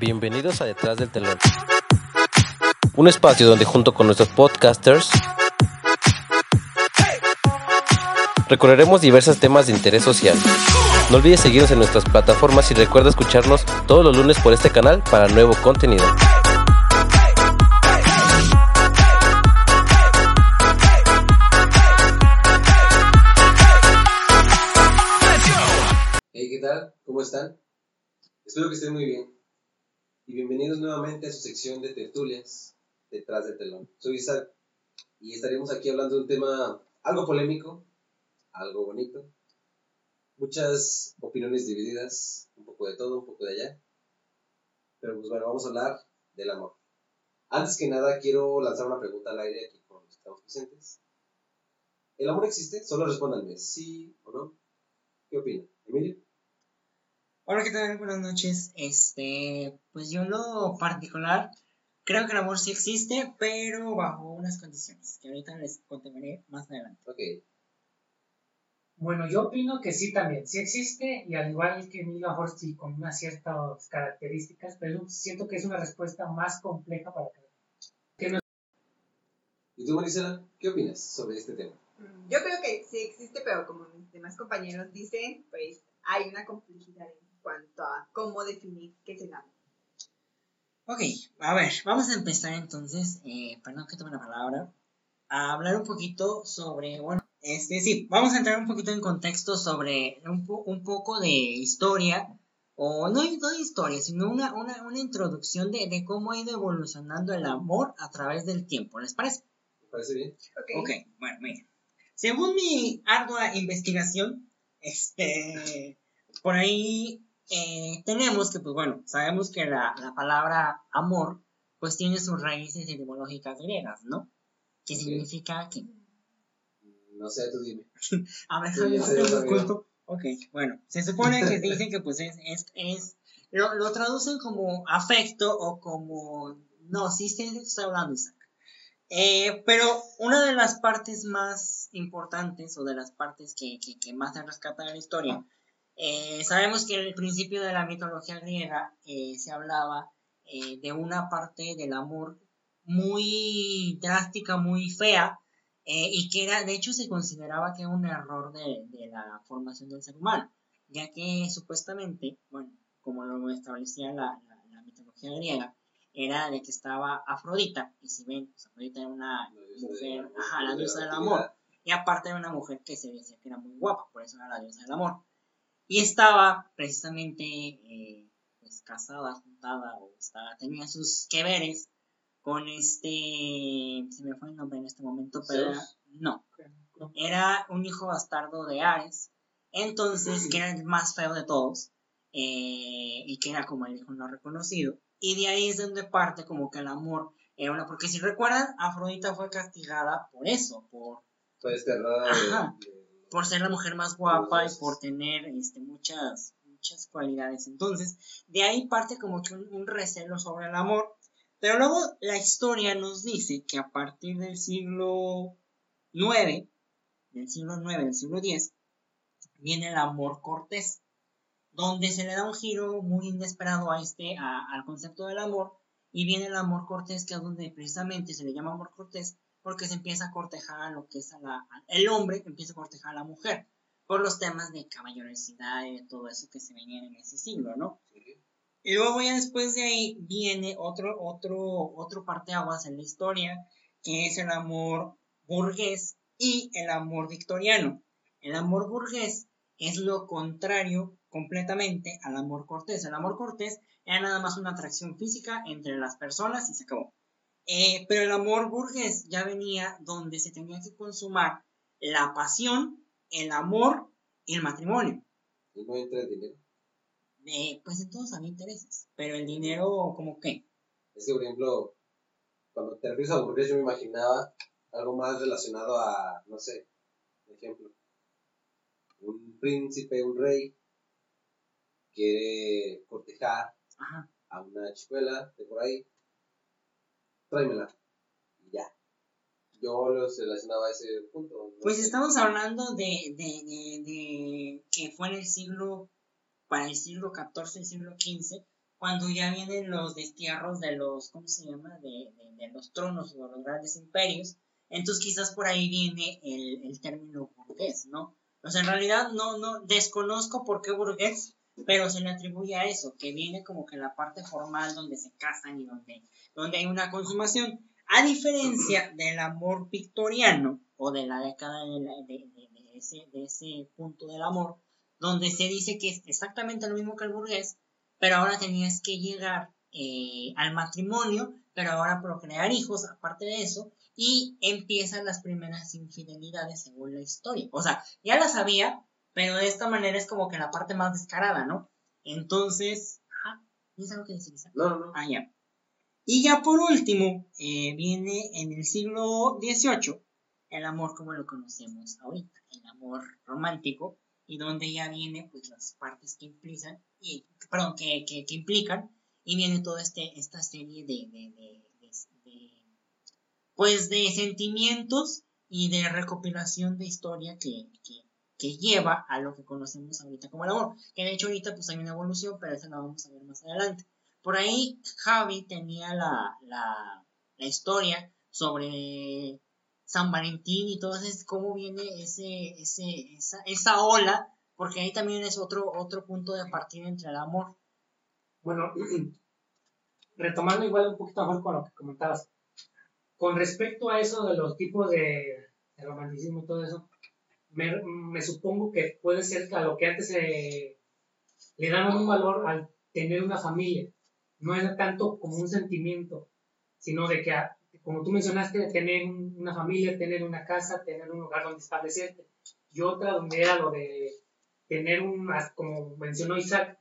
Bienvenidos a Detrás del Telón. Un espacio donde junto con nuestros podcasters recorreremos diversos temas de interés social. No olvides seguirnos en nuestras plataformas y recuerda escucharnos todos los lunes por este canal para nuevo contenido. Hey, ¿qué tal? ¿Cómo están? Espero que estén muy bien. Y bienvenidos nuevamente a su sección de tertulias detrás del telón. Soy Isaac y estaremos aquí hablando de un tema algo polémico, algo bonito, muchas opiniones divididas, un poco de todo, un poco de allá. Pero pues bueno, vamos a hablar del amor. Antes que nada, quiero lanzar una pregunta al aire aquí con los que estamos presentes. ¿El amor existe? Solo respóndanme, sí o no. ¿Qué opinan? ¿Emilio? Hola, ¿qué tal? Buenas noches. Este, pues yo en lo particular creo que el amor sí existe, pero bajo unas condiciones que ahorita les contaré más adelante. Ok. Bueno, yo opino que sí también, sí existe y al igual que Emilio, a lo mejor sí con unas ciertas características, pero siento que es una respuesta más compleja para cada ¿Y tú, Marisela, qué opinas sobre este tema? Mm, Yo creo que sí existe, pero como mis demás compañeros dicen, pues hay una complejidad en cuanto a cómo definir qué es el amor. Ok, a ver, vamos a empezar entonces, eh, perdón que tome la palabra, a hablar un poquito sobre, bueno, este sí, vamos a entrar un poquito en contexto sobre un, po- un poco de historia, o no, no de historia, sino una, una, una introducción de, de cómo ha ido evolucionando el amor a través del tiempo, ¿les parece? ¿Me parece bien? ¿Ok? Ok, bueno, miren. Según mi ardua investigación, este, por ahí eh, tenemos que, pues bueno, sabemos que la, la palabra amor, pues tiene sus raíces etimológicas griegas, ¿no? Que Ok. significa que... No sé, tú dime. A ver, Sí, Javier, ya sé, ¿te das ya sabía. cuenta? Ok, bueno, se supone que dicen que pues es, es, es lo, lo traducen como afecto o como, no, sí, sí, estoy hablando, Isaac. Eh, pero una de las partes más importantes o de las partes que, que, que más se rescatan en la historia, eh, sabemos que en el principio de la mitología griega eh, se hablaba eh, de una parte del amor muy drástica, muy fea, eh, y que era, de hecho se consideraba que era un error de, de la formación del ser humano, ya que supuestamente, bueno, como lo establecía la, la- la mitología griega, era de que estaba Afrodita, y si ven, pues Afrodita era una mujer, ajá, la diosa del amor, y aparte era una mujer que se decía que era muy guapa, por eso era la diosa del amor. Y estaba precisamente eh, pues, casada, juntada, o estaba, tenía sus que veres con este, se me fue el nombre en este momento, pero no, era un hijo bastardo de Ares, entonces, que era el más feo de todos, eh, y que era como el hijo no reconocido, y de ahí es donde parte como que el amor era una, porque si recuerdan, Afrodita fue castigada por eso, por Fue desterrada de- por ser la mujer más guapa y por tener este, muchas, muchas cualidades. Entonces, de ahí parte como que un, recelo sobre el amor. Pero luego la historia nos dice que a partir del siglo IX, del siglo IX, del siglo X, viene el amor cortés, donde se le da un giro muy inesperado a este, al concepto del amor, y viene el amor cortés, que es donde precisamente se le llama amor cortés, porque se empieza a cortejar a lo que es a la, a- el hombre, empieza a cortejar a la mujer, por los temas de caballerosidad y de todo eso que se venían en ese siglo, ¿no? Y luego ya después de ahí viene otro, otro, otro parteaguas en la historia, que es el amor burgués y el amor victoriano. El amor burgués es lo contrario completamente al amor cortés. El amor cortés era nada más una atracción física entre las personas y se acabó. Eh, pero el amor burgués ya venía donde se tenía que consumar la pasión, el amor y el matrimonio. Y no entra el dinero. Eh, pues en todos había intereses, pero el dinero como que... Es que, por ejemplo, cuando te refieres a burgués, yo me imaginaba algo más relacionado a, no sé, por ejemplo, un príncipe, un rey, quiere cortejar Ajá. a una chicuela de por ahí, tráemela, ya. Yo los relacionaba a ese punto. Pues estamos hablando de, de, de, de que fue en el siglo, para el siglo XIV siglo XV, cuando ya vienen los destierros de los, ¿cómo se llama? De, de, de los tronos o de los grandes imperios. Entonces quizás por ahí viene el, el término burgués, ¿no? O sea, en realidad no, no, desconozco por qué burgués, pero se le atribuye a eso, que viene como que la parte formal donde se casan y donde, donde hay una consumación. A diferencia del amor victoriano o de la década de, la- de- de- de ese, de ese punto del amor, donde se dice que es exactamente lo mismo que el burgués, pero ahora tenías que llegar eh, al matrimonio, pero ahora procrear hijos, aparte de eso, y empiezan las primeras infidelidades según la historia. O sea, ya las había, pero de esta manera es como que la parte más descarada, ¿no? Entonces, ajá, ¿tienes algo que decir? No, no. Ah, ya. Y ya por último, eh, viene en el siglo XVIII el amor como lo conocemos ahorita, el amor romántico, y donde ya viene pues las partes que implican, y, perdón, que, que, que implican, y viene toda este, esta serie de, de, de- de- de, pues de sentimientos y de recopilación de historia que, que, que lleva a lo que conocemos ahorita como el amor. Que de hecho ahorita pues hay una evolución, pero esa la vamos a ver más adelante. Por ahí Javi tenía la, la, historia sobre San Valentín y todo eso, cómo viene ese, ese, esa, esa ola, porque ahí también es otro, otro punto de partida entre el amor. Bueno, retomando igual un poquito mejor con lo que comentabas. Con respecto a eso de los tipos de, de romanticismo y todo eso, me, supongo que puede ser a lo que antes se le daban un valor al tener una familia. No era tanto como un sentimiento, sino de que, a- como tú mencionaste, tener un- una familia, tener una casa, tener un lugar donde establecerte. Y otra donde era lo de tener un, como mencionó Isaac,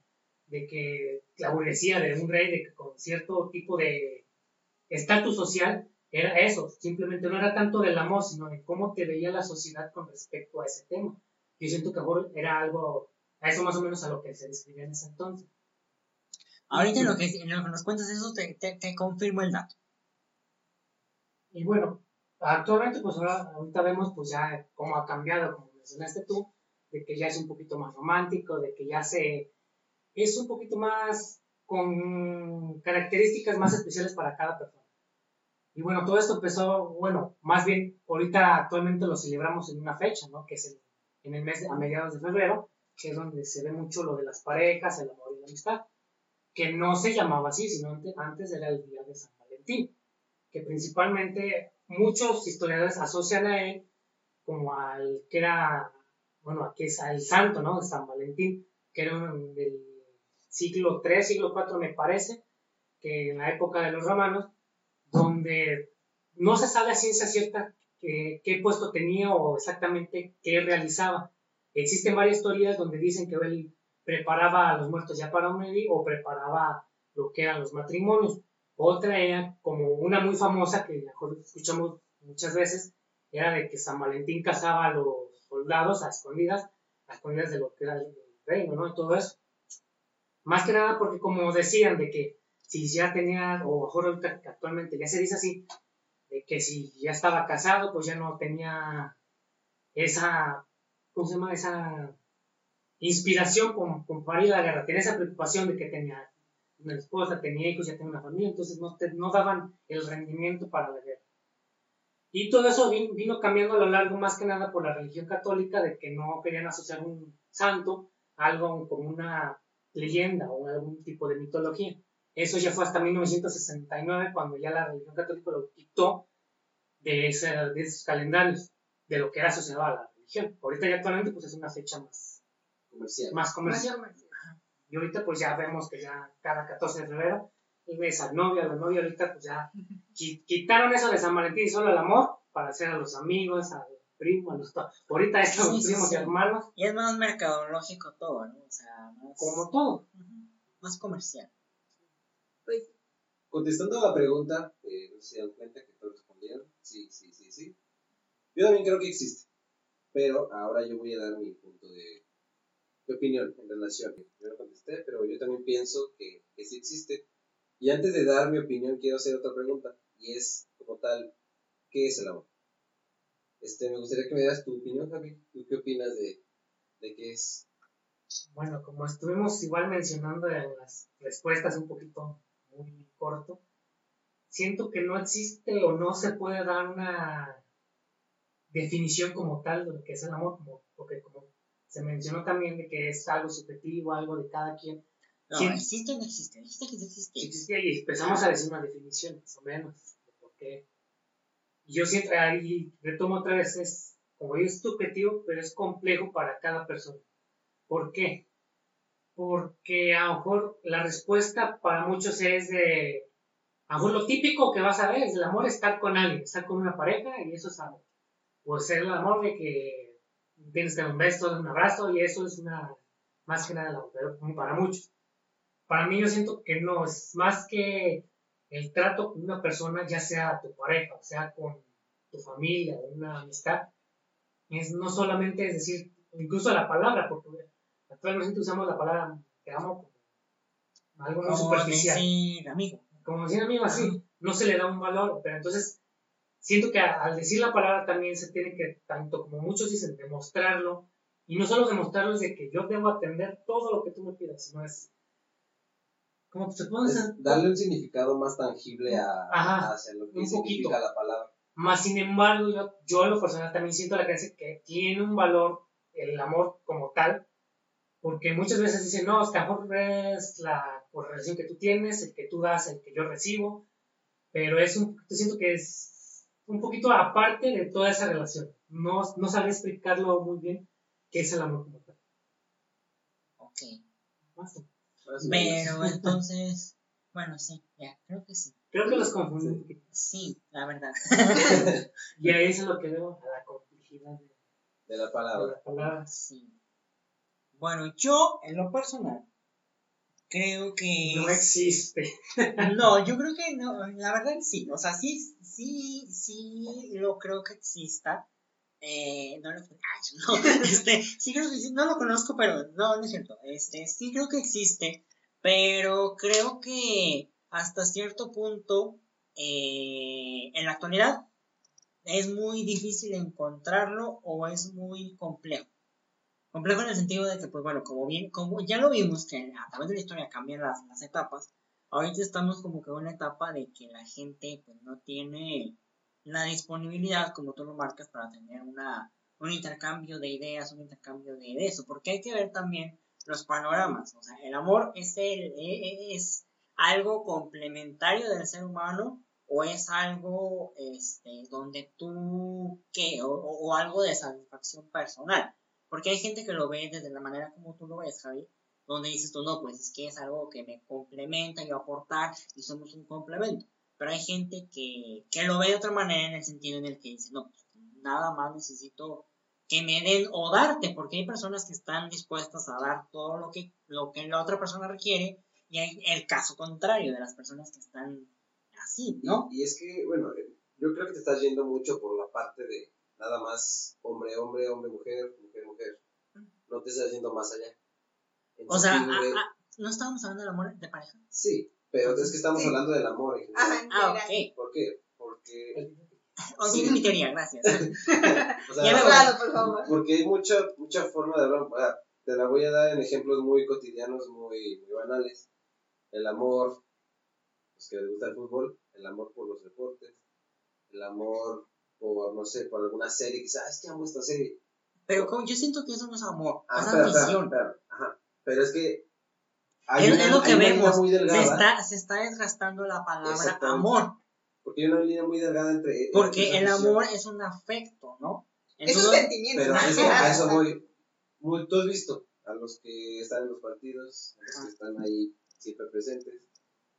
de que la burguesía de un rey de que con cierto tipo de estatus social era eso, simplemente no era tanto del amor, sino de cómo te veía la sociedad con respecto a ese tema. Yo siento que amor era algo, a eso más o menos a lo que se describía en ese entonces. Ahorita en lo que, en lo que nos cuentas eso te, te, te confirmo el dato. Y bueno, actualmente pues ahora, ahorita vemos pues ya cómo ha cambiado, como mencionaste tú, de que ya es un poquito más romántico, de que ya se, es un poquito más con características más especiales para cada persona. Y bueno, todo esto empezó, bueno, más bien ahorita actualmente lo celebramos en una fecha, ¿no? Que es el- en el mes, de- a mediados de febrero, que es donde se ve mucho lo de las parejas, el amor y la amistad, que no se llamaba así, sino ante- antes era el día de San Valentín, que principalmente muchos historiadores asocian a él como al que era, bueno, a que es al santo, ¿no? De San Valentín, que era un- del siglo III, siglo IV me parece, que en la época de los romanos, donde no se sabe a ciencia cierta qué, puesto tenía o exactamente qué realizaba. Existen varias teorías donde dicen que él preparaba a los muertos ya para morir o preparaba lo que eran los matrimonios. Otra era como una muy famosa que mejor escuchamos muchas veces, era de que San Valentín casaba a los soldados a escondidas, a escondidas de lo que era el reino, ¿no? Y todo eso. Más que nada porque como decían de que si ya tenía, o mejor ahorita actualmente ya se dice así, de que si ya estaba casado, pues ya no tenía esa, ¿cómo se llama? Esa inspiración con, para la guerra, tenía esa preocupación de que tenía una esposa, tenía hijos, ya tenía una familia, entonces no, te- no daban el rendimiento para la guerra. Y todo eso vin- vino cambiando a lo largo más que nada por la religión católica, de que no querían asociar un santo algo como una leyenda o algún tipo de mitología. Eso ya fue hasta 1969, cuando ya la religión católica lo quitó de, ese- de esos calendarios, de lo que era asociado a la religión. Ahorita ya actualmente pues es una fecha más, Comercial. más comercial. Más. Y ahorita pues ya vemos que ya cada 14 de febrero y ves al novio, a la novia, ahorita pues ya qui- quitaron eso de San Valentín y solo el amor para hacer a los amigos, al primo, a los ahorita es los Sí, sí, primos sí. y hermanos, Y es más mercadológico todo, ¿no? O sea, más, como todo. Más comercial. Pues Contestando a la pregunta, eh, no sé si se dan cuenta que todos respondieron. Sí, sí, sí, sí. Yo también creo que existe. Pero ahora yo voy a dar mi punto de, de opinión en relación. Yo no contesté, pero yo también pienso que, que sí existe. Y antes de dar mi opinión, quiero hacer otra pregunta. Y es, como tal, ¿qué es el amor? Este, me gustaría que me dieras tu opinión, Javi. ¿Tú qué opinas de, de qué es Bueno, como estuvimos igual mencionando en las respuestas un poquito muy corto, siento que no existe o no se puede dar una definición como tal de lo que es el amor, como, porque como se mencionó también de que es algo subjetivo, algo de cada quien. No, Sí. ¿existe o no existe? Existe que no existe. Si existía y empezamos a decir una definición, más o menos, de por qué. Y yo siempre, ahí retomo otra vez, es, como digo, es subjetivo, pero es complejo para cada persona. ¿Por qué? Porque a lo mejor la respuesta para muchos es de, a lo mejor lo típico que vas a ver es el amor estar con alguien, estar con una pareja y eso es amor. O ser el amor de que tienes que dar un beso, un abrazo y eso es una, más que nada el amor, pero para muchos. Para mí yo siento que no, es más que el trato con una persona, ya sea tu pareja, o sea con tu familia, una amistad, es no solamente es decir, incluso la palabra, porque actualmente usamos la palabra te amo como algo muy Como superficial decir amigo. como decir amigo así, no se le da un valor, pero entonces siento que a- al decir la palabra también se tiene que, tanto como muchos dicen, demostrarlo, y no solo demostrarlo es de que yo debo atender todo lo que tú me pidas, sino es como se puede Es darle un significado más tangible a, Ajá, hacia lo que un significa poquito. la palabra. más sin embargo yo, yo en lo personal también siento la creencia que tiene un valor el amor como tal, porque muchas veces dicen, no, es que amor es la por relación que tú tienes, el que tú das, el que yo recibo, pero es un, yo siento que es un poquito aparte de toda esa relación. No, no sabría explicarlo muy bien qué es el amor como tal. Ok. Pero entonces, bueno, sí, ya, creo que sí. Creo que los confundí. Sí, la verdad. Y ahí es lo que veo a la complejidad de, de la de palabra. las palabras. Sí. Bueno, yo, en lo personal, creo que... No existe. No, yo creo que no, la verdad sí, o sea, sí, sí, sí, lo creo que exista. Eh, no lo no, este, sí creo que no lo conozco, pero no, no es cierto. Este, sí creo que existe, pero creo que hasta cierto punto, eh, en la actualidad, es muy difícil encontrarlo o es muy complejo. Complejo en el sentido de que, pues bueno, como bien, como ya lo vimos que a través de la historia cambian las, las etapas, ahorita estamos como que en una etapa de que la gente pues no tiene la disponibilidad, como tú lo marcas, para tener una, un intercambio de ideas, un intercambio de, eso, porque hay que ver también los panoramas, o sea, el amor es, el, e- e- es algo complementario del ser humano o es algo este, donde tú, ¿qué? O, o- o algo de satisfacción personal, porque hay gente que lo ve desde la manera como tú lo ves, Javi, donde dices tú, no, pues es que es algo que me complementa, yo aportar y somos un complemento. Pero hay gente que, que lo ve de otra manera en el sentido en el que dice, no, pues nada más necesito que me den o darte, porque hay personas que están dispuestas a dar todo lo que, lo que la otra persona requiere y hay el caso contrario de las personas que están así, ¿no? Y, es que, bueno, yo creo que te estás yendo mucho por la parte de nada más hombre, hombre, hombre, mujer, mujer, mujer. No te estás yendo más allá. En O sea, ah, ah, no estábamos hablando del amor de pareja. sí, pero es que estamos Sí. hablando del amor en general. Ah, ok. ¿Por qué? Porque, Olvide mi teoría, gracias. o sea, Ya me. Claro, por favor. porque hay mucha, mucha forma de hablar. Ah, te la voy a dar en ejemplos muy cotidianos, muy, muy banales. El amor, los que les gusta el fútbol, el amor por los deportes, el amor por, no sé, por alguna serie, quizás, "Ah, es que amo esta serie. Pero como yo siento que eso no es amor, Ah, es espera, espera, afición. espera, ajá. Pero es que hay Es, una- es lo que vemos. muy Se delgada, está, se está desgastando la palabra amor. porque hay una línea muy delgada entre Porque el amor es un afecto, ¿no? Es un sentimiento. Pero eso, a eso voy. Muy, tú has visto a los que están en los partidos, a los Ajá. que están ahí siempre presentes.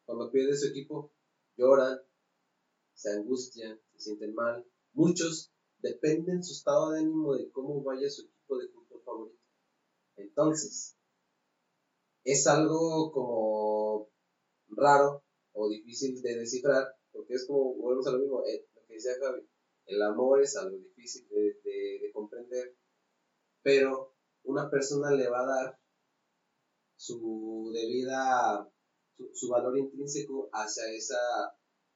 Cuando pierde su equipo, lloran, se angustian, se sienten mal. Muchos dependen su estado de ánimo de cómo vaya su equipo de fútbol favorito. Entonces, es algo como raro o difícil de descifrar, porque es como, volvemos a lo mismo, eh, lo que decía Javi, el amor es algo difícil de, de- de comprender, pero una persona le va a dar su debida, su, su valor intrínseco hacia esa,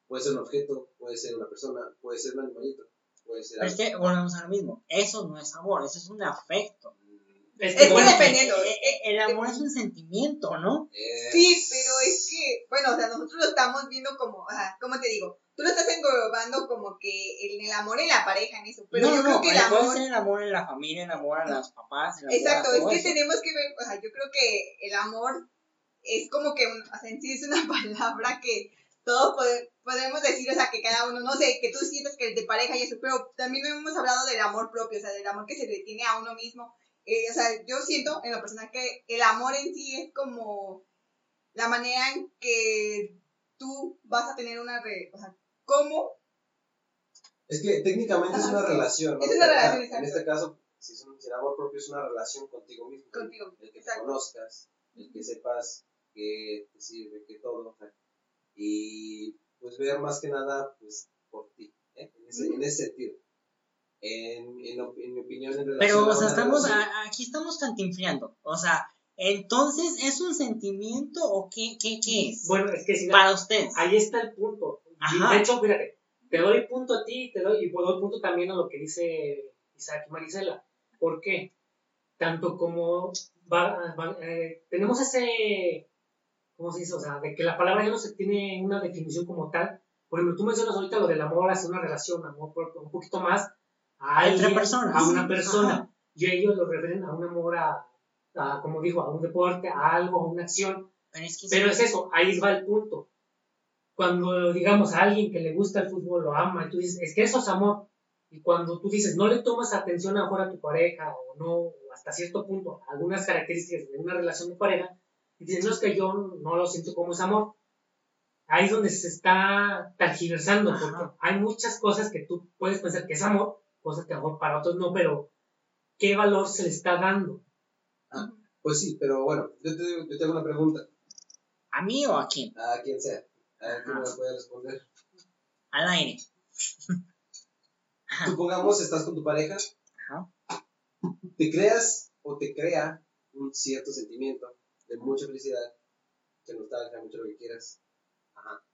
puede ser un objeto, puede ser una persona, puede ser un animalito, puede ser pero es que volvemos a lo mismo. Eso no es amor, eso es un afecto. Mm, Es Es que bueno, dependiendo. Eh, eh, El amor es un sentimiento, ¿no? Eh, Sí, pero es que, bueno, o sea, nosotros lo estamos viendo como, ajá, ¿cómo te digo? Tú lo estás englobando como que en el amor en la pareja, en eso. Pero no, yo no, creo que el puede amor. ser el amor en la familia, el amor a los papás. El amor Exacto, a es todo que eso. tenemos que ver, o sea, yo creo que el amor es como que, un- o sea, en sí es una palabra que todos pode- podemos decir, o sea, que cada uno, no sé, que tú sientes que el de pareja y eso, pero también hemos hablado del amor propio, o sea, del amor que se le tiene a uno mismo. Eh, o sea, yo siento en lo personal que el amor en sí es como la manera en que tú vas a tener una, re- o sea, cómo Es que técnicamente es una sí. relación, ¿no? Es una relación, ajá, En exacto. este caso, si es un si el amor propio es una relación contigo mismo. Contigo, El que te exacto. conozcas, el que sepas que te sirve, que todo. o sea, y pues ver más que nada, pues, por ti, ¿eh? en, ese, en ese sentido. En, en, mi opinión, en relación Pero, o sea, estamos, a- aquí estamos cantinfriando. O sea, entonces, ¿es un sentimiento o qué, qué, qué es? Bueno, es que si Para ustedes. ahí está el punto. Ajá. de hecho, fíjate, te doy punto a ti te doy, y doy punto también a lo que dice Isaac y Marisela. ¿Por qué? Tanto como va- va- eh, tenemos ese, ¿cómo se dice? O sea, de que la palabra ya no se tiene una definición como tal. Por ejemplo, tú mencionas ahorita lo del amor hacia una relación, amor propio, un poquito más a Entre alguien, personas. a una persona. Ajá. Y ellos lo refieren a un amor a, a, como dijo, a un deporte, a algo, a una acción. Pero es que Pero es eso, ahí va el punto. Cuando digamos a alguien que le gusta el fútbol, lo ama, y tú dices, es que eso es amor. Y cuando tú dices, no le tomas atención a mejor a tu pareja, o no, o hasta cierto punto, algunas características de una relación de pareja, y dices, no es que yo no lo siento como es amor. Ahí es donde se está tergiversando, Ajá. porque hay muchas cosas que tú puedes pensar que es amor, cosas que a lo mejor para otros no, pero ¿qué valor se le está dando? Pues sí, pero bueno, yo te, yo te hago una pregunta, ¿A mí o a quién? a quien sea, a ver quién me Ajá. la puede responder. Al aire. Supongamos estás con tu pareja, Ajá. te creas o te crea un cierto sentimiento de mucha felicidad, de nostalgia, mucho lo que quieras. Ajá.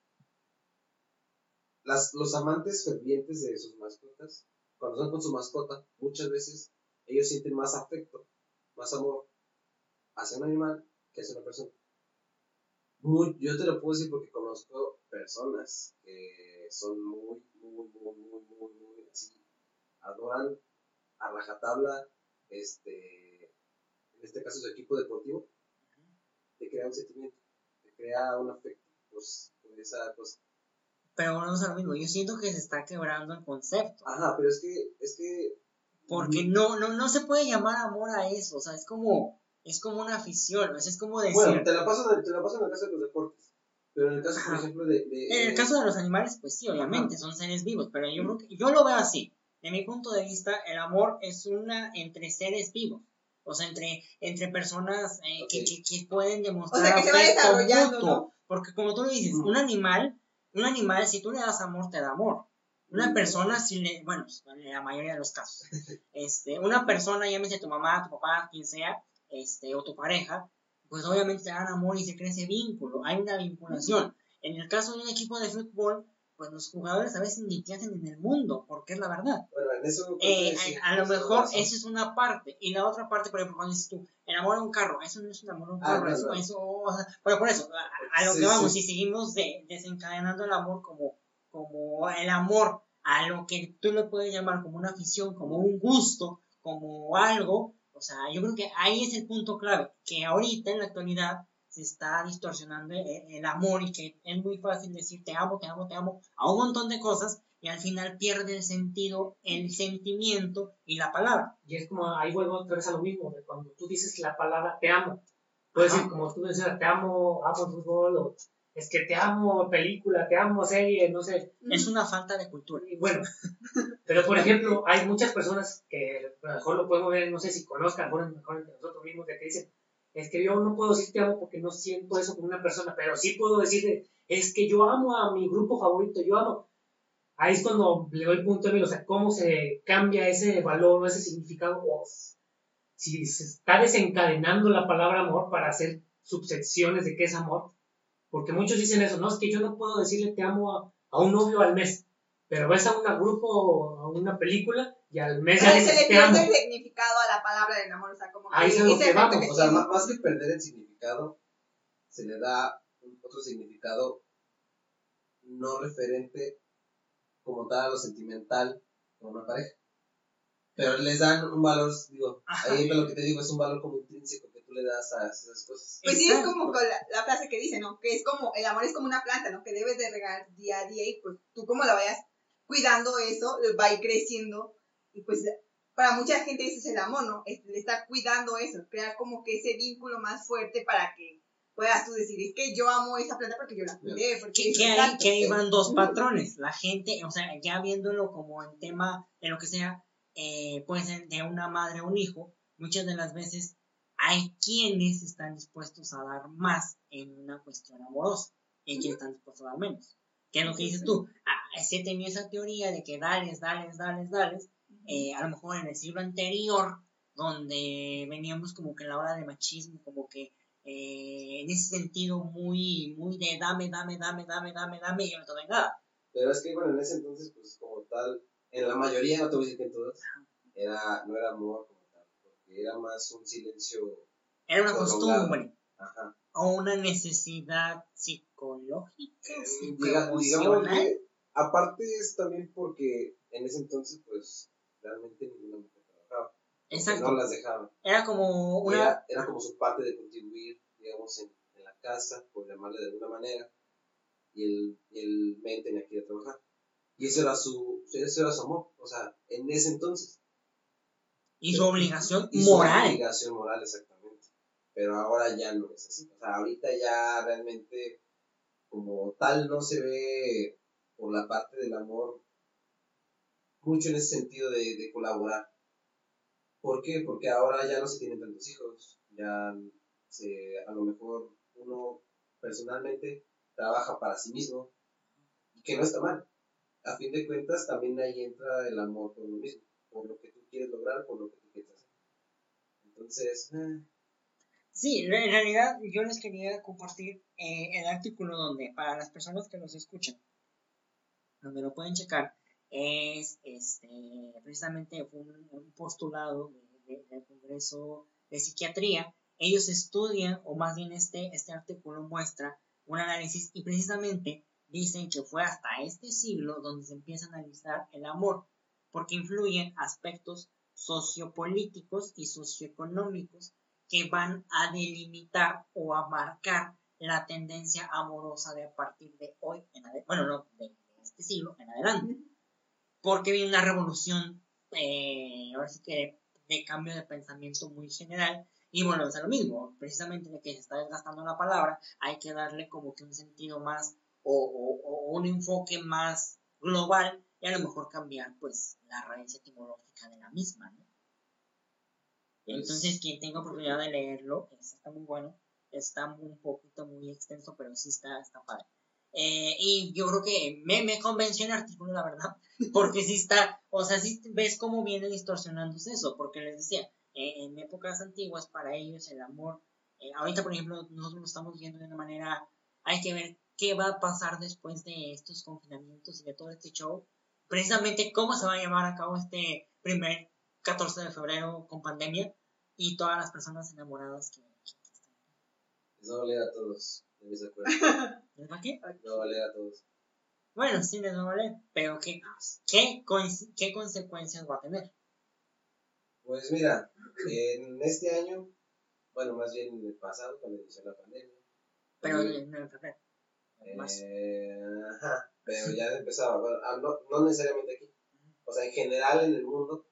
Las, los amantes fervientes de sus mascotas, cuando están con su mascota, muchas veces ellos sienten más afecto, más amor hacia un animal que hacia una persona. Muy- yo te lo puedo decir porque conozco personas que son muy, muy, muy, muy, muy, muy así, adoran a rajatabla, este, en este caso su equipo deportivo, te crea un sentimiento, te crea un afecto pues, por esa cosa. Pero volvemos a lo mismo. Yo siento que se está quebrando el concepto. Ajá, pero es que, es que, Porque no, no, no se puede llamar amor a eso. O sea, es como, es como una afición. es como decir. bueno, te la paso, en- te la paso en el caso de los deportes, pero en el caso, por ejemplo, de... de- En el caso de los animales, pues sí, obviamente, Ajá. son seres vivos, pero yo creo que, yo lo veo así. De mi punto de vista, el amor es una entre seres vivos. O sea, entre, entre personas eh, que, Ok. que, que pueden demostrar O sea, que se va afecto desarrollando, mutuo. ¿no? Porque como tú lo dices, un animal, un animal, si tú le das amor, te da amor. Una persona, si le, bueno, en la mayoría de los casos, este, una persona, llámese tu mamá, tu papá, quien sea, este, o tu pareja, pues obviamente te dan amor y se crea ese vínculo, hay una vinculación. En el caso de un equipo de fútbol, pues los jugadores a veces ni te hacen en el mundo, porque es la verdad. Bueno, en eso... Eh, a, a lo mejor eso es una parte. Y la otra parte, por ejemplo, cuando dices tú, el amor a un carro, eso no es un amor a un Ah, carro, no, eso, eso, o sea, pero por eso, a, a lo Sí, que vamos, sí. si seguimos de, desencadenando el amor como, como el amor a lo que tú le puedes llamar como una afición, como un gusto, como algo, o sea, yo creo que ahí es el punto clave, que ahorita en la actualidad se está distorsionando el, el amor y que es muy fácil decir te amo, te amo, te amo a un montón de cosas y al final pierde el sentido, el sentimiento y la palabra. Y es como, ahí vuelvo otra vez a lo mismo, de cuando tú dices la palabra te amo. Puedes decir, como tú decías, te amo, amo el fútbol, o es que te amo película, te amo serie, no sé. Es una falta de cultura. Y bueno, pero por ejemplo, hay muchas personas que a lo mejor lo podemos ver, no sé si conozcan, a lo mejor entre nosotros mismos, que te dicen, es que yo no puedo decir te amo porque no siento eso con una persona, pero sí puedo decirle, es que yo amo a mi grupo favorito, yo amo. Ahí es cuando le doy punto de vista, o sea, cómo se cambia ese valor o ese significado, o si se está desencadenando la palabra amor para hacer subsecciones de qué es amor, porque muchos dicen eso, no, es que yo no puedo decirle te amo a un novio al mes, Pero ves a un grupo o a una película y al mes ya se le pierde el significado a la palabra del amor, o sea, como que Ahí es lo que efecto vamos, que O sea, ma- más que perder el significado, se le da otro significado no referente como tal a lo sentimental con una pareja. Pero les dan un valor, digo, Ajá. ahí lo que te digo es un valor como intrínseco que tú le das a esas cosas. Pues sí, es como con la, la frase que dice, ¿no? Que es como, el amor es como una planta, ¿no? Que debes de regar día a día y pues tú como la vayas cuidando eso, va a ir creciendo y pues para mucha gente ese es el amor, ¿no? Es, el estar cuidando eso, crear como que ese vínculo más fuerte para que puedas tú decir, es que yo amo esa planta porque yo la cuidé, porque Que, hizo que hay, tanto". que ahí van dos patrones. La gente, o sea, ya viéndolo como en tema de lo que sea, eh, puede ser de una madre a un hijo, muchas de las veces hay quienes están dispuestos a dar más en una cuestión amorosa y hay quienes están dispuestos a dar menos. ¿Qué es lo que dices tú? He tenido esa teoría de que dales, dales, dales, dales, eh, a lo mejor en el siglo anterior, donde veníamos como que en la hora de machismo, como que eh, en ese sentido muy, muy de dame, dame, dame, dame, dame, dame, y yo no te doy nada. Pero es que, bueno, en ese entonces, pues como tal, en la mayoría, no te voy a decir que en todas, era, no era amor como tal, porque era más un silencio, Era una costumbre. Ajá. o una necesidad psicológica, Eh, Diga- digamos que, aparte es también porque en ese entonces, pues, realmente ninguna mujer trabajaba. Exacto. No las dejaban. Era como una... Era, era como su parte de contribuir, digamos, en, en la casa, por llamarle de alguna manera, y el, y el men tenía que ir a trabajar. Y eso era su, eso era su amor, o sea, en ese entonces. Y su obligación Y su moral. obligación moral, exactamente. Pero ahora ya no es así. O sea, ahorita ya realmente, como tal, no se ve por la parte del amor mucho en ese sentido de, de colaborar. ¿Por qué? Porque ahora ya no se tienen tantos hijos. Ya se, a lo mejor uno personalmente trabaja para sí mismo que no está mal. A fin de cuentas, también ahí entra el amor por lo mismo, por lo que tú quieres lograr, por lo que tú quieres hacer. Entonces, eh, Sí, en realidad yo les quería compartir eh, el artículo donde, para las personas que nos escuchan, donde lo pueden checar, es este, precisamente un, un postulado de- de- del Congreso de Psiquiatría. Ellos estudian, o más bien este, este artículo muestra un análisis y precisamente dicen que fue hasta este siglo donde se empieza a analizar el amor, porque influyen aspectos sociopolíticos y socioeconómicos que van a delimitar o a marcar la tendencia amorosa de a partir de hoy en bueno, no, de este siglo en adelante, porque viene una revolución, eh, ahora sí que de cambio de pensamiento muy general, y bueno, es lo mismo, precisamente de que se está desgastando la palabra, hay que darle como que un sentido más o, o- o un enfoque más global y a lo mejor cambiar pues la raíz etimológica de la misma, ¿no? Entonces, quien tenga oportunidad de leerlo, es- está muy bueno. Está un poquito muy extenso, pero sí está, está padre. Eh, y yo creo que me, me convenció el artículo, la verdad, porque sí está, o sea, sí ves cómo viene distorsionándose eso, porque les decía, eh, en épocas antiguas para ellos el amor, eh, ahorita por ejemplo nosotros lo estamos viendo de una manera, hay que ver qué va a pasar después de estos confinamientos y de todo este show, precisamente cómo se va a llevar a cabo este primer 14 de febrero con pandemia y todas las personas enamoradas que... va a valer a todos, a valer a todos. Bueno, sí les va a valer, pero ¿qué, qué, coinc- qué consecuencias va a tener? Pues mira, en este año, bueno, más bien en el pasado, cuando inició la pandemia. Pero eh, en el. Más. Eh, ajá, pero ya empezaba, bueno, ah, no, no necesariamente aquí, o sea, en general en el mundo,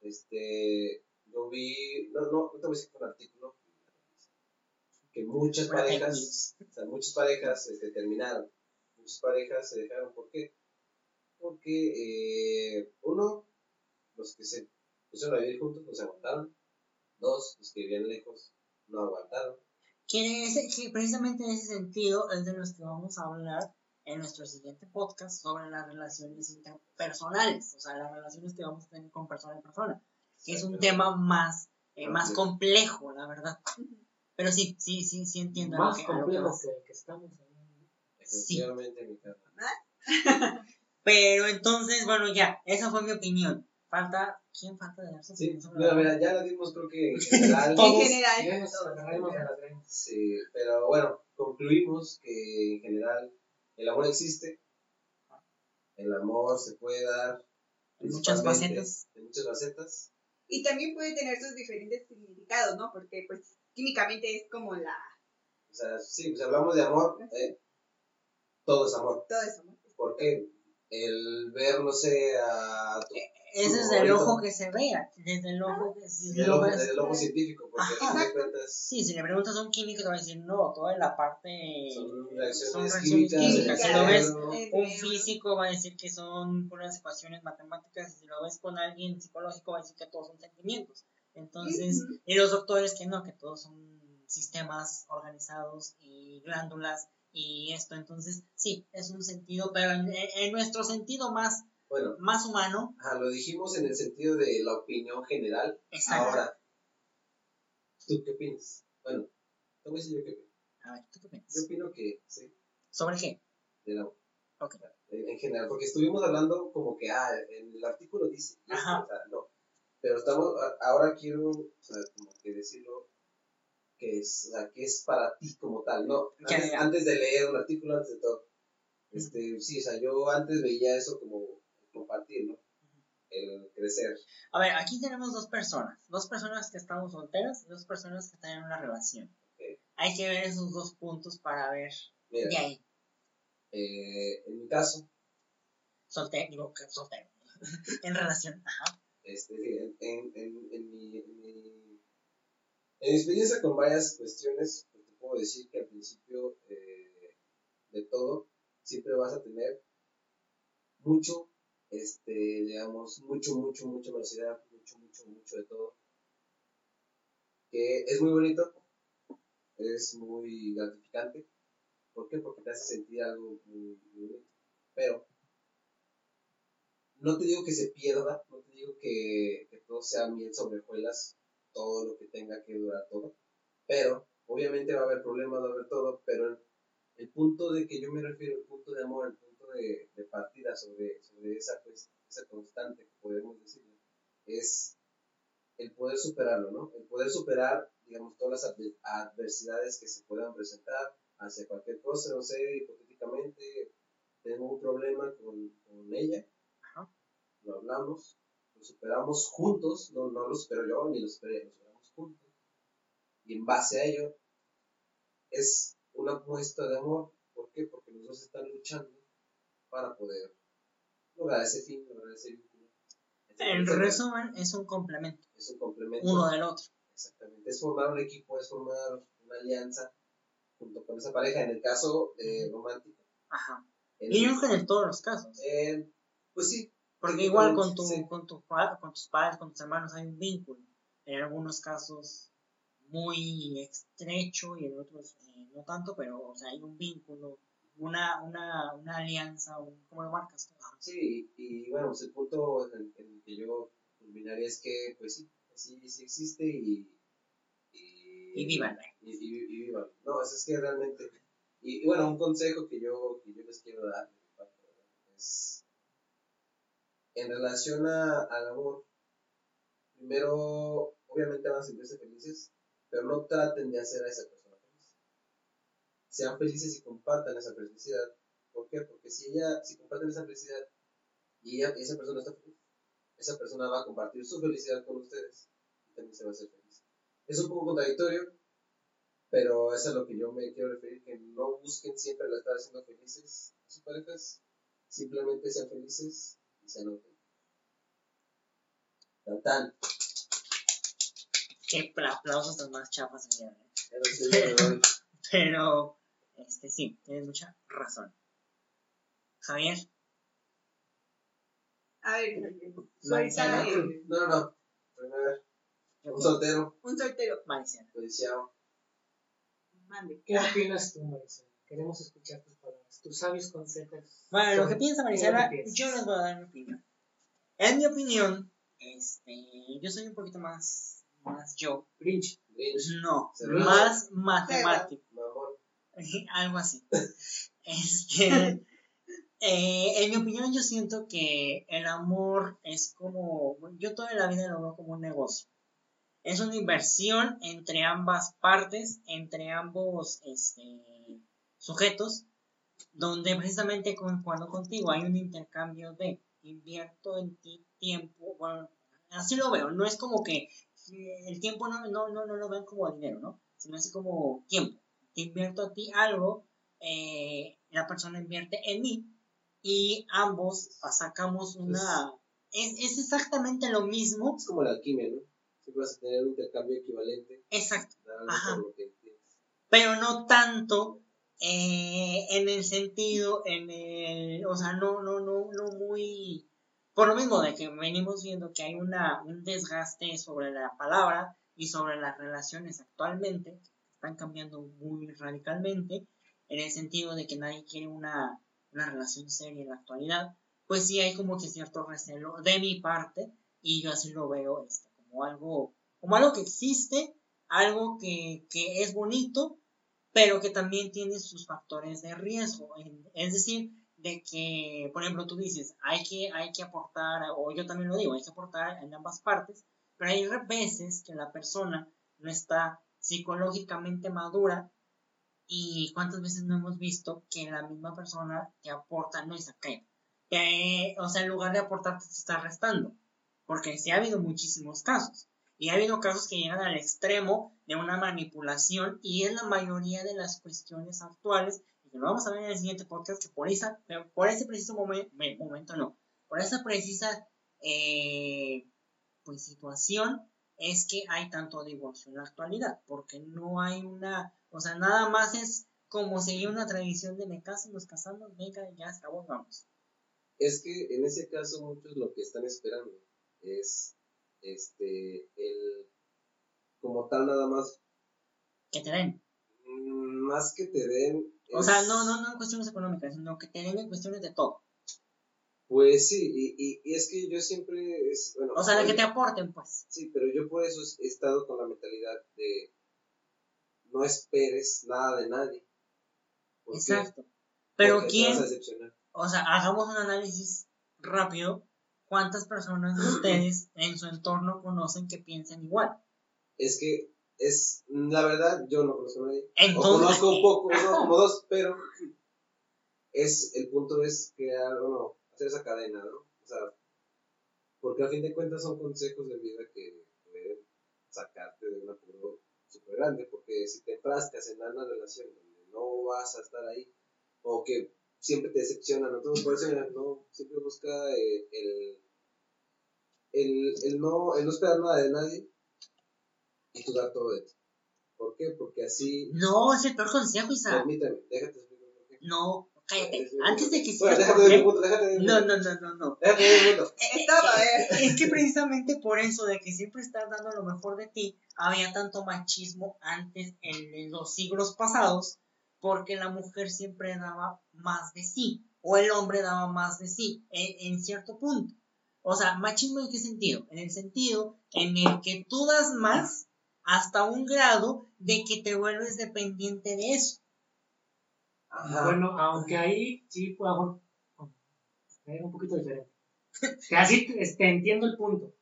este, yo vi, no, no, no te voy a decir que un artículo, que muchas parejas, o sea, muchas parejas este, terminaron, muchas parejas se dejaron, ¿por qué? Porque, eh, uno, los que se pusieron a vivir juntos se aguantaron, dos, los que vivían lejos no aguantaron, Que, ese- que precisamente en ese sentido es de los que vamos a hablar en nuestro siguiente podcast sobre las relaciones interpersonales, o sea, las relaciones que vamos a tener con persona a persona, que es un tema más, eh, más complejo, la verdad. Pero sí, sí, sí, sí entiendo. a lo Más que- a lo que complejo que el que estamos ahí. Efectivamente, mi carnal. Pero entonces, bueno, ya, esa fue mi opinión. Falta, ¿quién falta de dar su Sí, sobre mira, ya la dimos creo que en general. En general. Ya nos las greñas. Sí, pero bueno, concluimos que en general el amor existe. El amor se puede dar En muchas facetas. En muchas facetas. Y también puede tener sus diferentes significados, ¿no? Porque, pues, químicamente es como la... O sea, sí, pues hablamos de amor, eh, todo es amor. Todo eso, ¿no? ¿Por qué? El ver, no sé, a tu, Ese es el ojo que se vea. Desde el ojo que si el, ojo, ves- el ojo científico, porque Ajá. cuentas Sí, si le preguntas a un químico te va a decir no, toda la parte son reacciones, son reacciones químicas. químicas. Si lo ves. Eh, un físico va a decir que son puras ecuaciones matemáticas y si lo ves con alguien psicológico va a decir que todos son sentimientos. Entonces, y los doctores que no, que todos son sistemas organizados y glándulas y esto. Entonces, sí, es un sentido, pero en, en nuestro sentido más, Bueno, más humano, ajá, lo dijimos en el sentido de la opinión general. exacto. Ahora, ¿tú qué opinas? Bueno, te voy a decir yo qué opino. A ver, ¿tú qué Yo piensas? opino que sí, ¿Sobre qué? del amor. Ok. En, en general, porque estuvimos hablando como que, ah, en el artículo dice, Ajá. o sea, no. Pero estamos, ahora quiero, o sea, como que decirlo, que es, o sea, que es para ti como tal, ¿no? Antes, antes de leer un artículo, antes de todo. Este, sí, o sea, yo antes veía eso como compartir, ¿no? El crecer. A ver, aquí tenemos dos personas, dos personas que estamos solteras y dos personas que están en una relación. Ok. Hay que ver esos dos puntos para ver Mira, de ahí. eh, en mi caso, Soltero, digo soltero. en relación, ajá. Este, en, en, en mi, en, mi, en mi experiencia con varias cuestiones, pues, te puedo decir que al principio eh, de todo, siempre vas a tener mucho, este, digamos, mucho, mucho, mucha velocidad, mucho, mucho, mucho de todo. Que es muy bonito, es muy gratificante. ¿Por qué? Porque te hace sentir algo muy, muy bonito. Pero no te digo que se pierda, no te digo que, que todo sea miel sobre hojuelas, todo lo que tenga que durar todo, pero obviamente va a haber problemas, va a haber todo, pero el, punto de que yo me refiero, el punto de amor, el punto de, de partida sobre, esa, pues, esa constante que podemos decirle, es el poder superarlo, ¿no? El poder superar, digamos, todas las adver- adversidades que se puedan presentar hacia cualquier cosa, no sé, hipotéticamente tengo un problema con, con ella. Lo hablamos, lo superamos juntos, no, no lo supero yo ni lo superé, lo superamos juntos. Y en base a ello, es una muestra de amor. ¿Por qué? Porque los dos están luchando para poder lograr ese fin, lograr ese vínculo. En resumen, es un complemento, Es un complemento. uno del otro. Exactamente. Es formar un equipo, es formar una alianza junto con esa pareja. En el caso eh, romántico. Ajá. en Y yo creo en todos los casos. eh, pues sí. Porque sí, igual con, tu, sí. con, tu, con tus padres, con tus hermanos hay un vínculo. En algunos casos muy estrecho y en otros eh, no tanto, pero o sea, hay un vínculo, una, una, una alianza, un, ¿cómo lo marcas? tú? Ajá. Sí, y, y bueno, pues el punto en el, en el que yo culminaría es que, pues sí, sí, sí existe y. Y, Y vívanla. Y, y, y vívanla. No, eso es que realmente. Y, bueno, un consejo que yo, que yo les quiero dar es. En relación a, al amor, primero, obviamente van a sentirse felices, pero no traten de hacer a esa persona feliz. Sean felices y compartan esa felicidad. ¿Por qué? Porque si ella, si comparten esa felicidad y esa persona está feliz, esa persona va a compartir su felicidad con ustedes y también se va a hacer feliz. Es un poco contradictorio, pero es a lo que yo me quiero referir, que no busquen siempre el estar haciendo felices sus parejas, simplemente sean felices y sean auténticos. Tan tan. Qué pla- aplausos tan más chapas hoy. Pero sí. Pero, este sí, tienes mucha razón. Javier, A ver, Marisela. No, no, no. Primero, un soltero, un soltero. Maricela. codiciado. Mande. ¿Qué opinas tú, Maricela? Queremos escuchar tus palabras, tus sabios consejos. Bueno, lo que piensa ¿Qué es Maricela, lo que piensas? yo les voy a dar mi opinión. En mi opinión, este, yo soy un poquito más, más yo. Grinch. No, más matemático. Algo así. Este, Eh, en mi opinión, yo siento que el amor es como, yo toda la vida lo veo como un negocio. Es una inversión entre ambas partes, entre ambos este, sujetos, donde precisamente cuando contigo hay un intercambio de invierto en ti tiempo, bueno, así lo veo, no es como que el tiempo no, no, no, no lo ven como dinero, ¿no? Sino así como tiempo. Te invierto a ti algo, eh, la persona invierte en mí y ambos sacamos una... Es, es exactamente lo mismo. Es como la alquimia, ¿no? Siempre vas a tener un intercambio equivalente. Exacto. Ajá. Pero no tanto eh, en el sentido, en el, o sea, no, no, no, no muy, por lo mismo de que venimos viendo que hay una, un desgaste sobre la palabra y sobre las relaciones actualmente, están cambiando muy radicalmente, en el sentido de que nadie quiere una, una relación seria en la actualidad, pues sí hay como que cierto recelo de mi parte, y yo así lo veo este, como algo, como algo que existe, algo que, que es bonito, pero que también tiene sus factores de riesgo. Es decir, de que, por ejemplo, tú dices, hay que, hay que aportar, o yo también lo digo, hay que aportar en ambas partes, pero hay veces que la persona no está psicológicamente madura y cuántas veces no hemos visto que la misma persona te aporta, no es acá, que, o sea, en lugar de aportarte te está restando, porque sí ha habido muchísimos casos. Y ha habido casos que llegan al extremo de una manipulación y es la mayoría de las cuestiones actuales, y que lo vamos a ver en el siguiente podcast, que por, esa, por ese preciso momento no, por esa precisa eh, pues, situación es que hay tanto divorcio en la actualidad, porque no hay una, o sea, nada más es como seguir una tradición de me caso, nos casamos, venga, ya acabó, vamos. Es que en ese caso muchos lo que están esperando es este, el, como tal nada más. Que te den. Mm, más que te den. O sea, no, no, no en cuestiones económicas, sino que te den en cuestiones de todo. Pues sí, y, y, es que yo siempre. Es, bueno, o sea, de que te aporten, pues. Sí, pero yo por eso he estado con la mentalidad de no esperes nada de nadie. Exacto. Pero quién. O sea, hagamos un análisis rápido ¿cuántas personas de ustedes en su entorno conocen que piensan igual? Es que es, la verdad, yo no conozco a nadie. Entonces, o conozco un poco, uno, como dos, pero es, el punto es crear, bueno, hacer esa cadena, ¿no? O sea, porque a fin de cuentas son consejos de vida que pueden sacarte de un apuro súper grande, porque si te enfrascas en una relación donde no vas a estar ahí, o que siempre te decepcionan, ¿no? por eso no, siempre busca eh, el, el, el, no, el no esperar nada de nadie y tú dar todo de ti. ¿Por qué? Porque así... No, es el peor consejo, Isa. Permítame, déjate explicar por qué. No, cállate. Antes de que bueno, déjate de punto, déjate de No, no, no, no, no. Déjate de punto. Es que precisamente por eso de que siempre estás dando lo mejor de ti, había tanto machismo antes en los siglos pasados porque la mujer siempre daba más de sí, o el hombre daba más de sí, en, cierto punto. O sea, machismo en qué sentido? En el sentido en el que tú das más hasta un grado de que te vuelves dependiente de eso. Bueno, aunque ahí sí puedo un poquito diferente. Así este, entiendo el punto.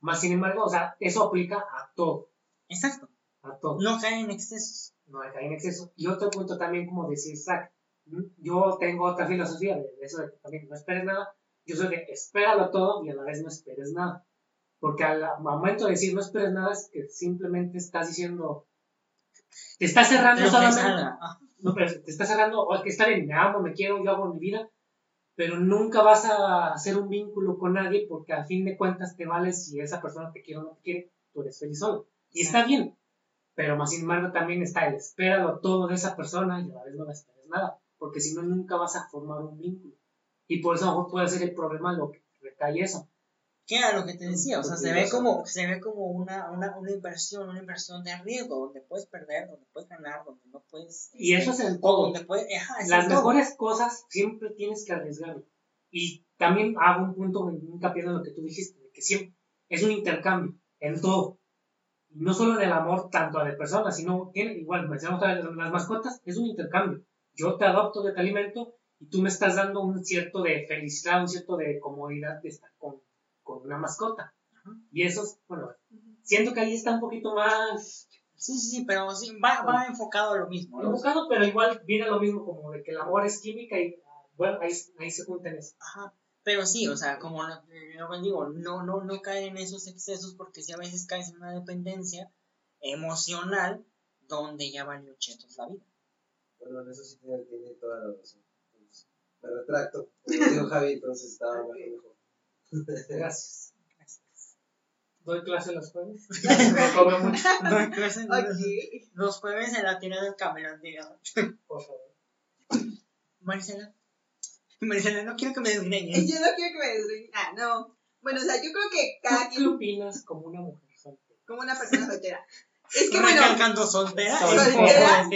Más sin embargo, o sea, eso aplica a todo. Exacto. A todo. No cae en excesos no caer en exceso. Y otro punto también, como decía Isaac, yo tengo otra filosofía de eso de que también no esperes nada. Yo soy de espéralo todo y a la vez no esperes nada. Porque al momento de decir no esperes nada es que simplemente estás diciendo, te estás cerrando solamente. No, pero te estás cerrando, o que está bien, me amo, me quiero, yo hago mi vida, pero nunca vas a hacer un vínculo con nadie porque al fin de cuentas te vale si esa persona te quiere o no te quiere, tú eres feliz solo. Y está bien, pero más sin embargo también está el espéralo todo de esa persona y a la vez no esperes nada, porque si no nunca vas a formar un vínculo. Y por eso puede ser el problema lo que recae eso. ¿Qué era lo que te decía? O sea, se ve como, se ve como una, una, una inversión, una inversión de riesgo, donde puedes perder, donde puedes ganar, donde no puedes... Y eso es el todo. Donde puedes, Las mejores cosas siempre tienes que arriesgarlo. Y también hago un punto, nunca pierdo lo que tú dijiste, de que siempre es un intercambio en todo no solo en el amor tanto a de personas, sino tiene, igual mencionamos las mascotas, es un intercambio. Yo te adopto, te alimento y tú me estás dando un cierto de felicidad, un cierto de comodidad de estar con, con una mascota. Y eso, es, bueno, siento que ahí está un poquito más Sí, sí, sí, pero sí, va, va enfocado a lo mismo. ¿no? enfocado, pero igual viene lo mismo como de que el amor es química y bueno, ahí, ahí se juntan eso. Ajá. Pero sí, o sea, como lo, lo que digo, no, no, no caer en esos excesos porque si a veces caes en una dependencia emocional donde ya valió chetos la vida. Bueno, en eso sí tiene, tiene toda la razón. Me retracto. Como dijo Javi, entonces estaba Ok. mejor. Gracias. Doy clase los jueves. Me cobro mucho, Doy clases Ok. los jueves en la tira del camerón, digamos. por favor. Marcela. Marcela, no quiero que me desgreñes. Yo no quiero que me desgreñen. Ah, no. Bueno, o sea, yo creo que cada ¿Tú qué quien, opinas como una mujer soltera? como una persona soltera. Es que bueno, Recalcando soltera, Soltera.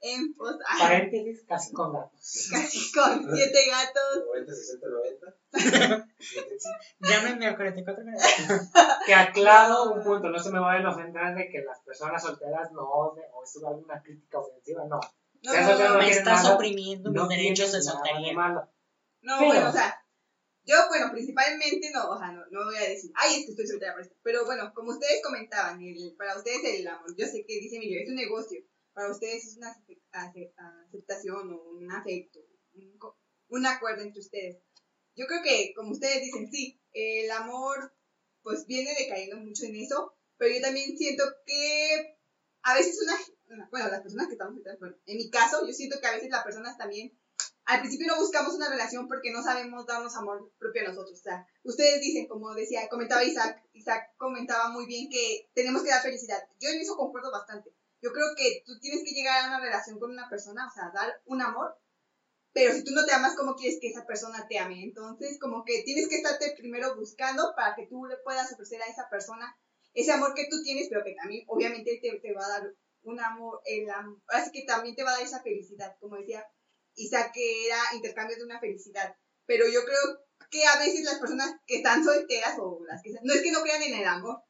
En pos, ah, Paréntesis, casi con gatos. casi con siete gatos. 90, 60, 90. Llámenme al 44 Que aclaro un punto, no se me vayan a ofender de que las personas solteras no, de- o es alguna crítica ofensiva, no. No, Ya no, no, no Me estás nada- oprimiendo No mis derechos de soltería. malo. No, Pero- bueno, o sea, yo, bueno, principalmente no, o sea, no, no voy a decir, ay, es que estoy soltera por esto. Pero bueno, como ustedes comentaban, el- para ustedes el amor, yo sé que dice Emilio, es un negocio. Para ustedes es una ace- ace- aceptación o un afecto, un, un acuerdo entre ustedes. Yo creo que, como ustedes dicen, sí, el amor, pues viene decayendo mucho en eso, pero yo también siento que a veces una, bueno, las personas que estamos bueno, en mi caso, yo siento que a veces las personas también al principio no buscamos una relación porque no sabemos darnos amor propio a nosotros. O sea, ustedes dicen, como decía, comentaba Isaac, Isaac comentaba muy bien que tenemos que dar felicidad. Yo en eso concuerdo bastante. Yo creo que tú tienes que llegar a una relación con una persona, o sea, dar un amor, pero si tú no te amas, ¿cómo quieres que esa persona te ame? Entonces, como que tienes que estarte primero buscando para que tú le puedas ofrecer a esa persona ese amor que tú tienes, pero que también, obviamente, te, te va a dar un amor, el am- así que también te va a dar esa felicidad, como decía Isaac, que era intercambio de una felicidad. Pero yo creo que a veces las personas que están solteras o las que no es que no crean en el amor,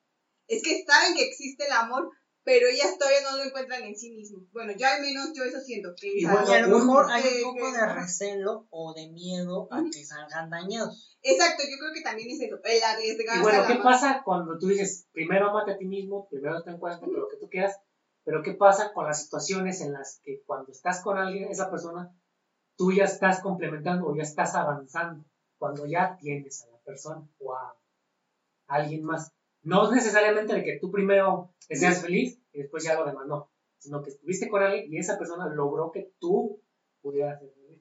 es que saben que existe el amor, pero ellas todavía no lo encuentran en sí mismos. Bueno, yo al menos yo eso siento que Y o sea, Y a lo mejor hay un poco de recelo o de miedo a que salgan dañados. Exacto, yo creo que también es eso, el arriesgarse Y bueno, ¿qué pasa cuando tú dices, primero amate a ti mismo, primero ten en cuenta que lo que tú quieras, pero qué pasa con las situaciones en las que cuando estás con alguien, esa persona, tú ya estás complementando o ya estás avanzando, cuando ya tienes a la persona o a alguien más. No es necesariamente de que tú primero seas feliz y después ya lo demás, no, sino que estuviste con alguien y esa persona logró que tú pudieras ser feliz.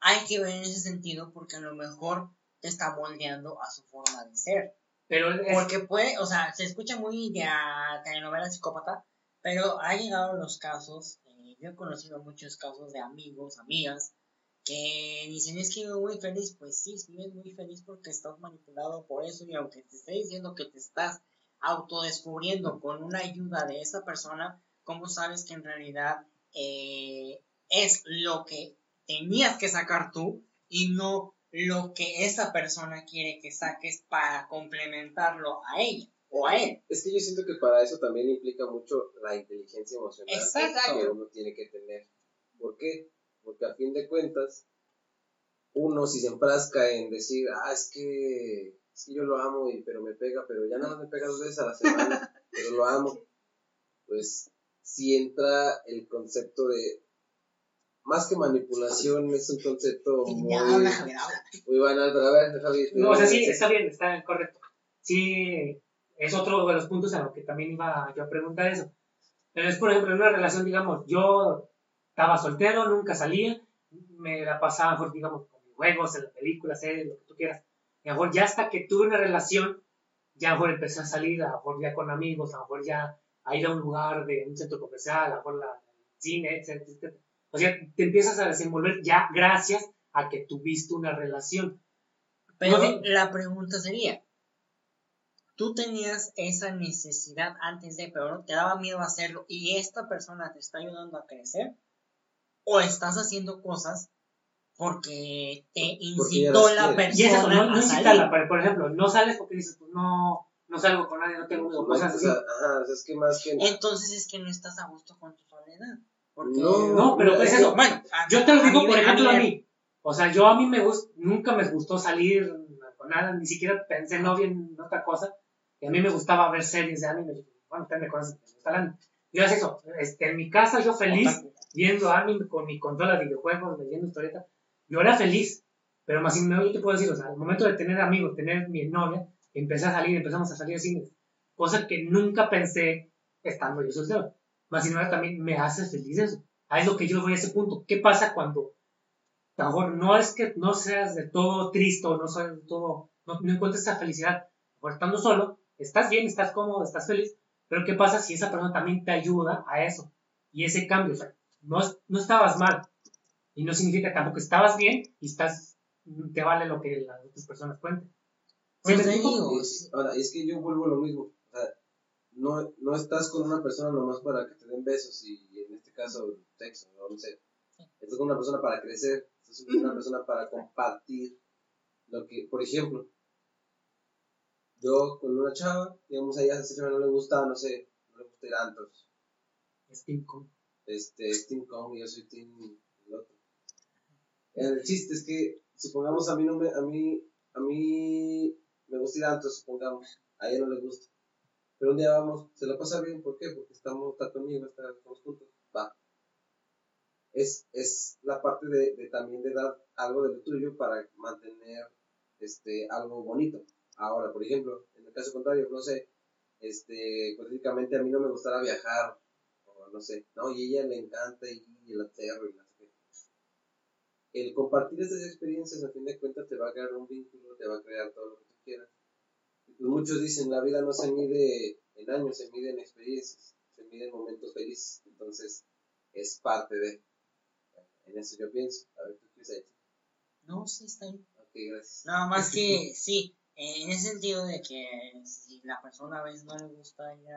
Hay que ver en ese sentido porque a lo mejor te está moldeando a su forma de ser. Pero es, Porque puede, o sea, se escucha muy de a telenovela psicópata, pero ha llegado los casos, eh, yo he conocido muchos casos de amigos, amigas, que dicen es que vivo muy feliz, pues sí, vives muy feliz porque estás manipulado por eso y aunque te esté diciendo que te estás autodescubriendo con una ayuda de esa persona, ¿cómo sabes que en realidad eh, es lo que tenías que sacar tú y no lo que esa persona quiere que saques para complementarlo a ella o a él? Es que yo siento que para eso también implica mucho la inteligencia emocional Exacto. que uno tiene que tener. ¿Por qué? Porque a fin de cuentas, uno si se enfrasca en decir, ah, es que, es que yo lo amo, y, pero me pega, pero ya nada más me pega dos veces a la semana, pero lo amo, pues sí entra el concepto de, más que manipulación, es un concepto muy, Ya habla, Javier, habla. muy banal, pero a ver, Javi. No, o sea, sí, está bien, está correcto. Sí, es otro de los puntos en los que también iba yo a preguntar eso. Pero es, por ejemplo, en una relación, digamos, yo estaba soltero, nunca salía, me la pasaba, mejor, digamos, con juegos, en las películas, series, lo que tú quieras. Y a lo mejor ya hasta que tuve una relación, ya a lo mejor empecé a salir, a lo mejor ya con amigos, a lo mejor ya a ir a un lugar de un centro comercial, a lo mejor la, cine, etcétera, etcétera. O sea, te empiezas a desenvolver ya gracias a que tuviste una relación. Pero No, la pregunta sería, ¿tú tenías esa necesidad antes de, pero no te daba miedo hacerlo y esta persona te está ayudando a crecer? ¿O estás haciendo cosas porque te incitó la quieres. Y es eso, persona no, no a incitarla, salir? por, ejemplo, no sales porque dices, pues no, no salgo con nadie, no tengo O cosas así. sea, ajá, o sea, es que más que... Entonces es que no estás a gusto con tu soledad. Porque, No, No, pero es eso. Bueno, a- Yo te lo digo, por ejemplo, a mí. O sea, yo a mí me gust, nunca me gustó salir con nada, ni siquiera pensé en novia en otra cosa. Y a mí me gustaba ver series de anime. Bueno, ustedes me conocen, me gusta el anime. Yo hacía eso, este, en mi casa yo feliz, viendo anime con mi consola de videojuegos, leyendo historietas. Yo era feliz, pero más sin yo te puedo decir, o sea, al momento de tener amigos, tener mi novia, empecé a salir, empezamos a salir de cine. Cosa que nunca pensé estando yo soltero. Más sin embargo, también me hace feliz eso. Ahí es lo que yo voy a ese punto. ¿Qué pasa cuando, a lo mejor, no es que no seas de todo triste o no seas de todo, no, no encuentres esa felicidad? Por estando solo, estás bien, estás cómodo, estás feliz, pero ¿qué pasa si esa persona también te ayuda a eso? Y ese cambio, o sea, no, no estabas mal. Y no significa tampoco que estabas bien y estás, te vale lo que las otras personas cuenten. Pues ¿Sí digo, Es- ahora, es que yo vuelvo a lo mismo. O sea, no, no estás con una persona nomás para que te den besos y, en este caso sexo, no, no sé. Estás con una persona para crecer, estás con una persona para compartir lo que, por ejemplo, yo con una chava, digamos a ella a esa chava no le gusta, no sé, no le gusta ir a antros. Es. Este, es Team Kong y yo soy Team el otro. El chiste es que, supongamos a mí no me, a mí, a mí me gusta ir a antros, supongamos, a ella no le gusta. Pero un día vamos, se la pasa bien, ¿por qué? Porque estamos, está conmigo, estamos juntos, va. Es, es la parte de, también de dar algo de lo tuyo para mantener este, algo bonito. Ahora, por ejemplo, en el caso contrario, no sé, este, hipotéticamente a mí no me gustara viajar, no sé, ¿no? Y ella le encanta y y las que el compartir esas experiencias a fin de cuentas te va a crear un vínculo, te va a crear todo lo que tú quieras. Y pues muchos dicen, la vida no se mide en años, se mide en experiencias, se mide en momentos felices, entonces es parte de, en eso yo pienso, a ver, ¿tú qué has no, sí está bien. Ok, gracias. Nada más que sí, en ese sentido de que si la persona a veces no le gusta ir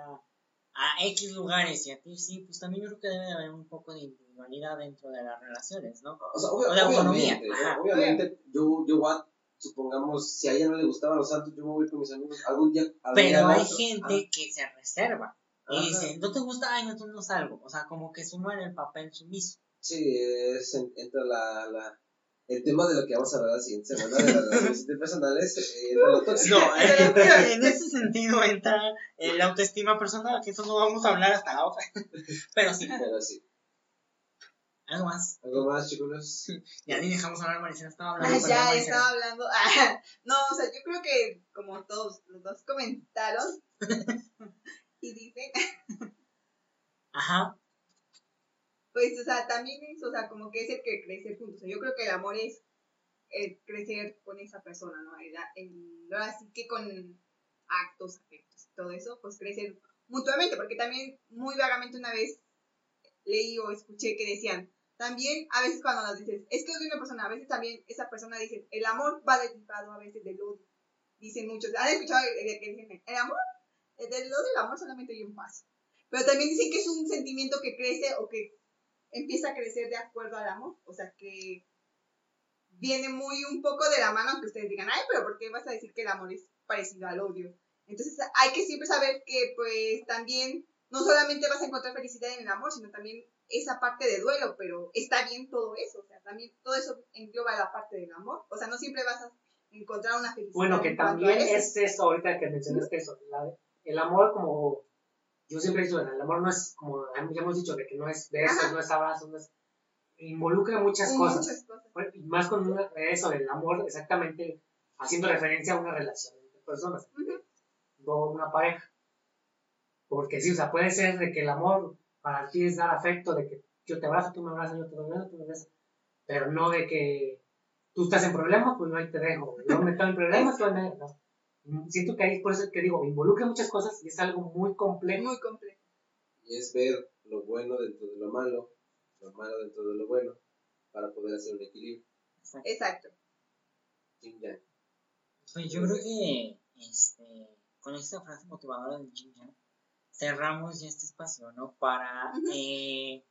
a, X lugares y a ti sí, pues también yo creo que debe de haber un poco de individualidad dentro de las relaciones, ¿no? O sea, obvia- O de autonomía, obviamente, ajá. obviamente yo, yo voy supongamos, si a ella no le gustaban los santos, yo me voy con mis amigos algún día. algún día Pero al hay gente que se reserva Ah, y ajá. dice, no te gusta, ay, no, no salgo. O sea, como que suma en el papel sumiso. Sí, es, en- entra la, la, el tema de lo que vamos a hablar la siguiente semana, de las relaciones interpersonales, eh, entra lo tóxico. No, en, en ese sentido entra eh, la autoestima personal, que eso no vamos a hablar hasta la otra. Pero sí, Pero sí. algo más. ¿Algo más, chicos? Ya ni dejamos hablar, Maricela estaba hablando. Ah, ya estaba hablando. Ah, no, o sea, yo creo que como todos los dos comentaron y dicen, Ajá. Pues, o sea, también es, o sea, como que es el que crecer juntos. O sea, yo creo que el amor es el crecer con esa persona, ¿no? El, el- ahora sí que con actos, afectos, todo eso, pues crecer mutuamente, porque también muy vagamente una vez leí o escuché que decían, también a veces cuando nos dices, es que odio una persona, a veces también esa persona dice, el amor va derivado a veces del odio. Dicen muchos, ¿han escuchado que dicen, el amor? Del odio y el amor solamente hay un paso. Pero también dicen que es un sentimiento que crece o que empieza a crecer de acuerdo al amor. O sea, que viene muy un poco de la mano, aunque ustedes digan, ay, pero ¿por qué vas a decir que el amor es parecido al odio? Entonces hay que siempre saber que pues también no solamente vas a encontrar felicidad en el amor, sino también esa parte de duelo, pero está bien todo eso, o sea, también todo eso engloba la parte del amor, o sea, no siempre vas a encontrar una felicidad. Bueno, que también es eso, ahorita que mencionaste eso, la- el amor como, yo siempre he dicho, el amor no es como, ya hemos dicho, de que no es besos, no es abrazos, no es, involucra muchas Muchas cosas. y más con una- eso, el amor, exactamente haciendo referencia a una relación entre personas, Ujú. no una pareja. Porque sí, o sea, puede ser de que el amor para ti es dar afecto, de que yo te abrazo, tú me abrazas, yo te abrazo, tú me abrazas, pero no de que tú estás en problemas, pues no ahí te dejo, yo me estoy en problemas, tú me no. Siento que ahí por eso que digo, involucra muchas cosas y es algo muy complejo. Muy complejo. Y es ver lo bueno dentro de lo malo, lo malo dentro de lo bueno, para poder hacer un equilibrio. Exacto. Yin yang. Pues yo creo que este, con esta frase motivadora del Jin Yang cerramos ya este espacio, ¿no? Para, eh,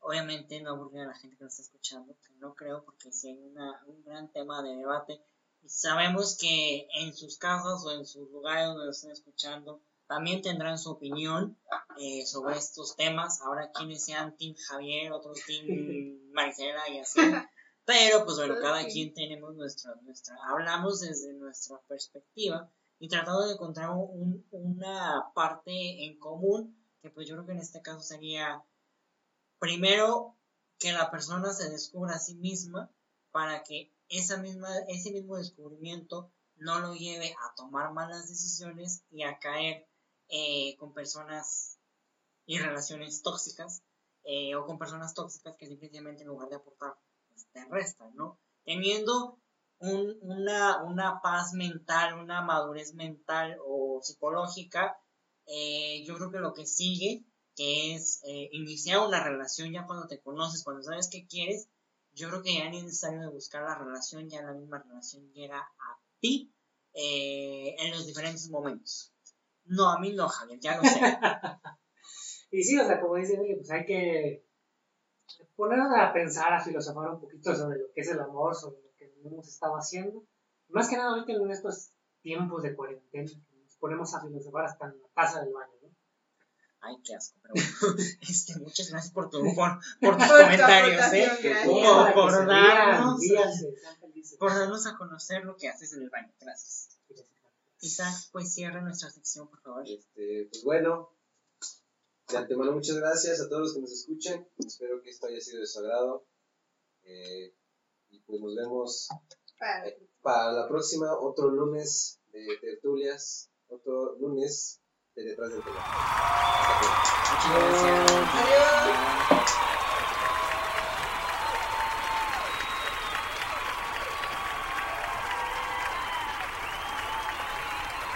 obviamente, no aburrir a la gente que nos está escuchando, que no creo, porque sí hay una, un gran tema de debate. Y sabemos que en sus casas o en sus lugares donde nos estén escuchando, también tendrán su opinión eh, sobre estos temas. Ahora, quienes sean Team Javier, otros Team Maricela y así. Pero pues bueno, cada quien tenemos nuestra, nuestra, hablamos desde nuestra perspectiva y tratando de encontrar un- una parte en común, que pues yo creo que en este caso sería primero que la persona se descubra a sí misma para que esa misma, ese mismo descubrimiento no lo lleve a tomar malas decisiones y a caer eh, con personas y relaciones tóxicas eh, o con personas tóxicas que simplemente en lugar de aportar pues, te restan, ¿no? Teniendo un- una, una paz mental, una madurez mental o psicológica, eh, yo creo que lo que sigue, es iniciar una relación ya cuando te conoces, cuando sabes qué quieres, yo creo que ya ni es necesario de buscar la relación, ya la misma relación llega a ti eh, en los diferentes momentos. No, a mí no, Javier, ya lo sé. Y sí, o sea, como dice Eli, pues hay que ponernos a pensar, a filosofar un poquito sobre lo que es el amor, sobre lo que hemos estado haciendo. Más que nada ahorita en estos tiempos de cuarentena, nos ponemos a filosofar hasta en la taza del baño. Ay, qué asco, pero bueno. Este, muchas gracias por, tu, por, por tus comentarios, ¿eh? Por, por darnos, felices. por darnos a conocer lo que haces en el baño. Gracias. Isaac, pues cierra nuestra sección, por favor. Este, pues bueno, de antemano muchas gracias a todos los que nos escuchan. Espero que esto haya sido de su agrado. Eh, y pues nos vemos Para- para la próxima, otro lunes de tertulias, otro lunes detrás del teléfono. Hasta luego. Muchas gracias. Adiós.